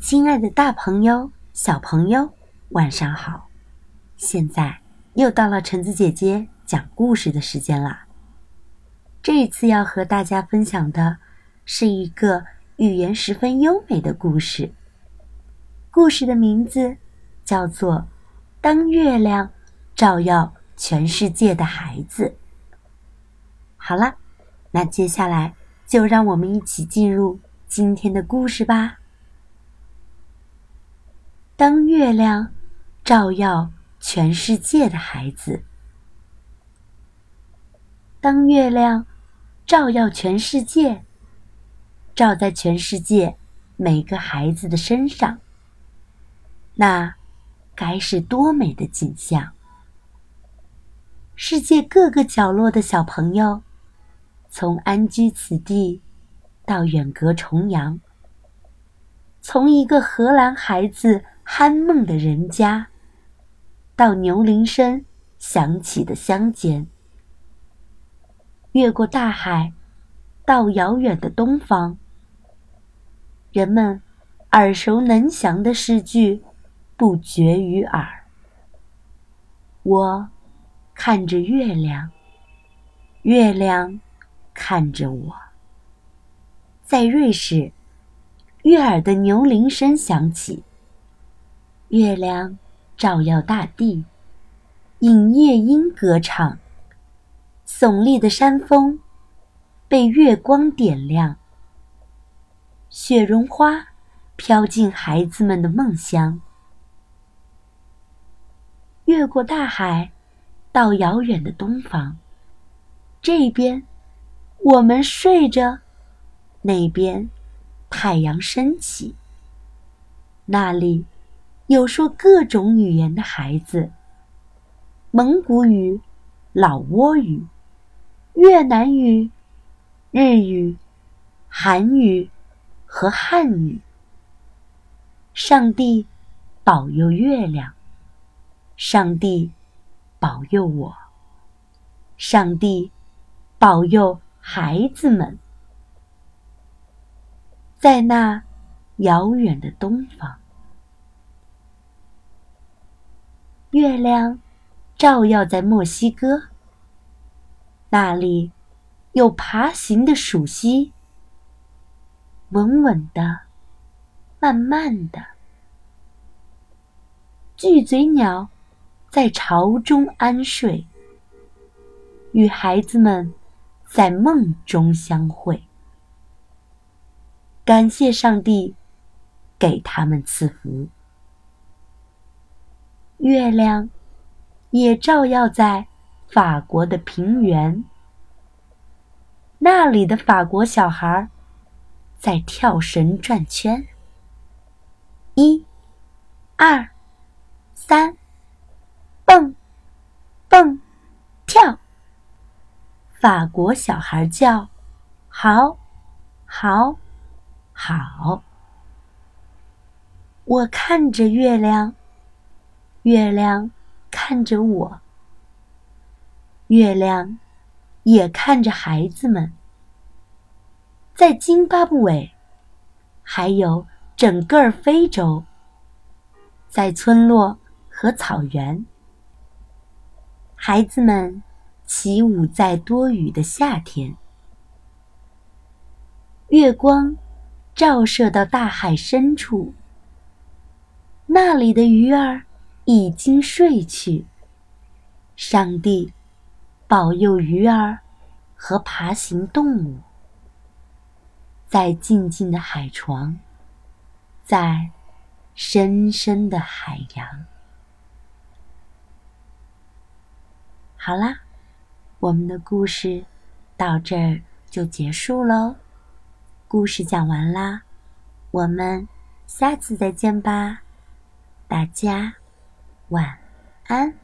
亲爱的，大朋友、小朋友，晚上好！现在又到了橙子姐姐讲故事的时间啦。这一次要和大家分享的是一个语言十分优美的故事。故事的名字叫做《当月亮照耀全世界的孩子》。好了，那接下来就让我们一起进入今天的故事吧。当月亮照耀全世界的孩子，当月亮照耀全世界，照在全世界每个孩子的身上，那该是多美的景象！世界各个角落的小朋友，从安居此地到远隔重洋，从一个荷兰孩子。酣梦的人家，到牛铃声响起的乡间，越过大海，到遥远的东方，人们耳熟能详的诗句不绝于耳。我看着月亮，月亮看着我。在瑞士，悦耳的牛铃声响起。月亮照耀大地，引夜莺歌唱。耸立的山峰被月光点亮，雪绒花飘进孩子们的梦乡。越过大海，到遥远的东方，这边我们睡着，那边太阳升起，那里。有说各种语言的孩子，蒙古语、老挝语、越南语、日语、韩语和汉语。上帝保佑月亮，上帝保佑我，上帝保佑孩子们，在那遥远的东方。月亮照耀在墨西哥，那里有爬行的鼠蜥，稳稳的，慢慢的。巨嘴鸟在巢中安睡，与孩子们在梦中相会。感谢上帝给他们赐福。月亮也照耀在法国的平原，那里的法国小孩在跳绳转圈，一、二、三，蹦、蹦、跳。法国小孩叫：好，好，好。我看着月亮。月亮看着我，月亮也看着孩子们。在津巴布韦，还有整个非洲，在村落和草原，孩子们起舞在多雨的夏天。月光照射到大海深处，那里的鱼儿。已经睡去。上帝保佑鱼儿和爬行动物，在静静的海床，在深深的海洋。好啦，我们的故事到这儿就结束喽。故事讲完啦，我们下次再见吧，大家。晚安。